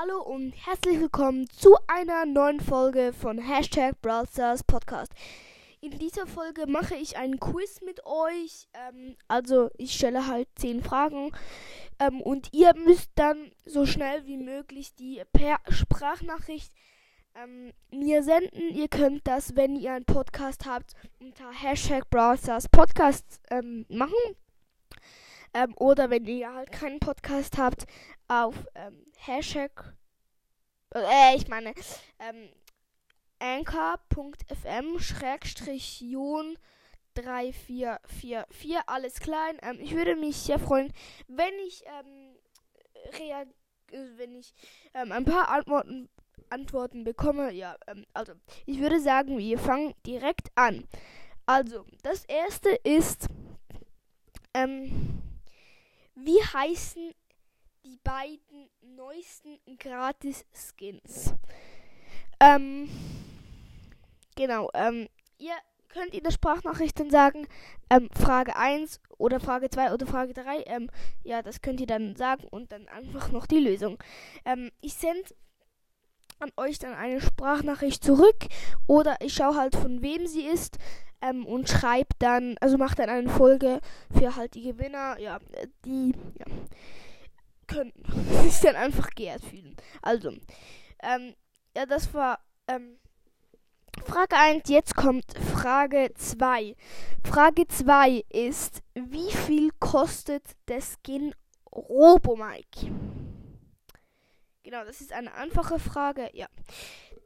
Hallo und herzlich willkommen zu einer neuen Folge von Hashtag Brawl Stars Podcast. In dieser Folge mache ich einen Quiz mit euch. Ähm, also ich stelle halt 10 Fragen ähm, und ihr müsst dann so schnell wie möglich die per Sprachnachricht ähm, mir senden. Ihr könnt das, wenn ihr einen Podcast habt, unter Hashtag Brawl Stars Podcast ähm, machen. Ähm, oder wenn ihr halt keinen Podcast habt, auf ähm, Hashtag, äh, ich meine, ähm, anchor.fm schrägstrich Jon 3444, alles klein. Ähm, ich würde mich sehr freuen, wenn ich, ähm, reag wenn ich ähm, ein paar Antworten, Antworten bekomme. Ja, ähm, also, ich würde sagen, wir fangen direkt an. Also, das erste ist, ähm, wie heißen die beiden neuesten Gratis-Skins? Ähm, genau, ähm, ihr könnt in der Sprachnachricht dann sagen, ähm, Frage 1 oder Frage 2 oder Frage 3. Ähm, ja, das könnt ihr dann sagen und dann einfach noch die Lösung. Ähm, ich sende an euch dann eine Sprachnachricht zurück oder ich schaue halt von wem sie ist ähm, und schreibe dann, also mache dann eine Folge für halt die Gewinner, ja, die ja, können sich dann einfach geehrt fühlen. Also, ähm, ja, das war ähm, Frage 1, jetzt kommt Frage 2. Frage 2 ist, wie viel kostet der Skin Robomike? Genau, das ist eine einfache Frage. Ja.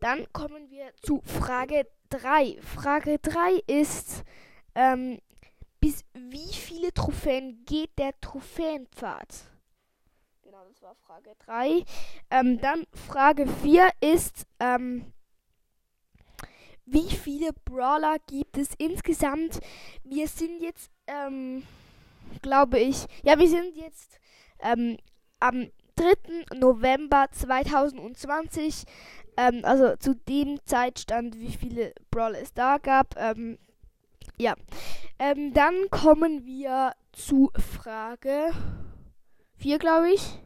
Dann kommen wir zu Frage 3. Frage 3 ist, ähm, bis wie viele Trophäen geht der Trophäenpfad? Genau, das war Frage 3. Ähm, dann Frage 4 ist, ähm, wie viele Brawler gibt es insgesamt? Wir sind jetzt, ähm, glaube ich, ja, wir sind jetzt ähm, am 3. November 2020. Ähm, also zu dem Zeitstand, wie viele Brawler es da gab. Ähm, ja. Ähm, dann kommen wir zu Frage 4, glaube ich.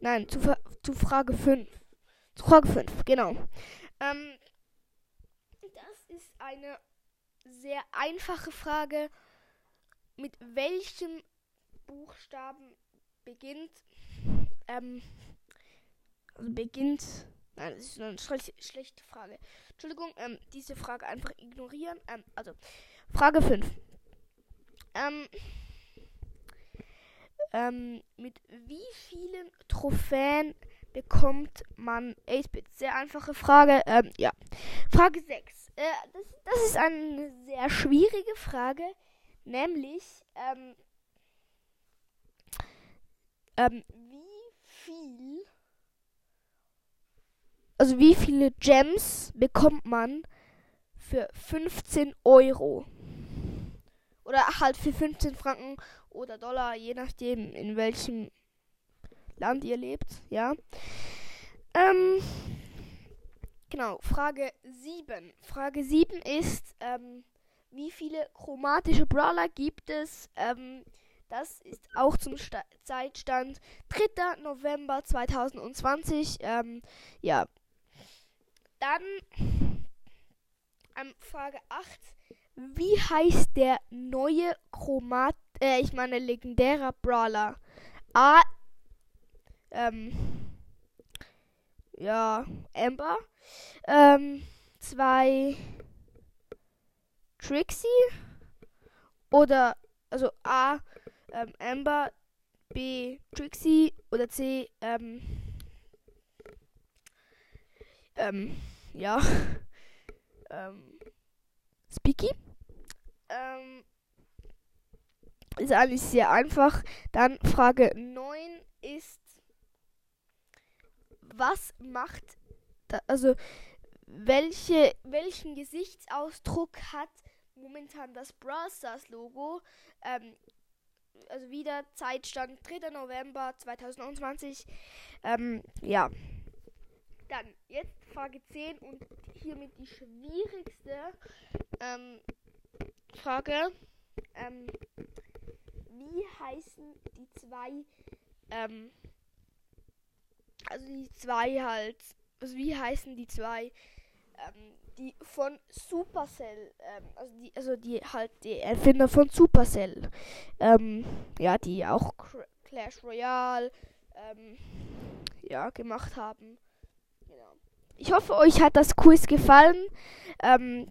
Nein, zu, zu Frage 5. Zu Frage 5, genau. Ähm, das ist eine sehr einfache Frage. Mit welchem Buchstaben beginnt ähm, also beginnt. Nein, das ist eine schle schlechte Frage. Entschuldigung, ähm, diese Frage einfach ignorieren. Ähm, also, Frage 5. Ähm, ähm, mit wie vielen Trophäen bekommt man 8-Bit? Sehr einfache Frage. Ähm, ja. Frage 6. Äh, das, das ist eine sehr schwierige Frage. Nämlich, ähm, ähm, wie viel, also wie viele Gems bekommt man für 15 Euro? Oder halt für 15 Franken oder Dollar, je nachdem, in welchem Land ihr lebt, ja. Ähm, genau, Frage 7. Frage 7 ist, ähm, wie viele chromatische Brawler gibt es? Ähm, das ist auch zum Sta Zeitstand 3. November 2020. Ähm, ja. Dann ähm, Frage 8. Wie heißt der neue Chromat, äh, ich meine legendärer Brawler? A. Ähm, ja, Amber. Ähm, zwei Trixie. Oder, also A ähm, Amber, B Trixie oder C ähm, ähm, ja, ähm, Speaky. Ähm, ist eigentlich sehr einfach. Dann Frage 9 ist, was macht, da, also welche, welchen Gesichtsausdruck hat momentan das Brawl Stars Logo? Ähm, also wieder Zeitstand 3. November 2021. Ähm, ja. Dann jetzt Frage 10 und hiermit die schwierigste ähm, Frage. Ähm, wie heißen die zwei, ähm, also die zwei halt, also wie heißen die zwei? Ähm, die von Supercell, ähm, also die, also die halt die Erfinder von Supercell, ähm, ja, die auch Clash Royale, ähm, ja, gemacht haben. Genau. Ich hoffe, euch hat das Quiz gefallen. Ähm,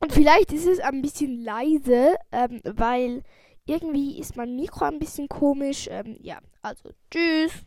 und vielleicht ist es ein bisschen leise, ähm, weil irgendwie ist mein Mikro ein bisschen komisch. Ja, also tschüss.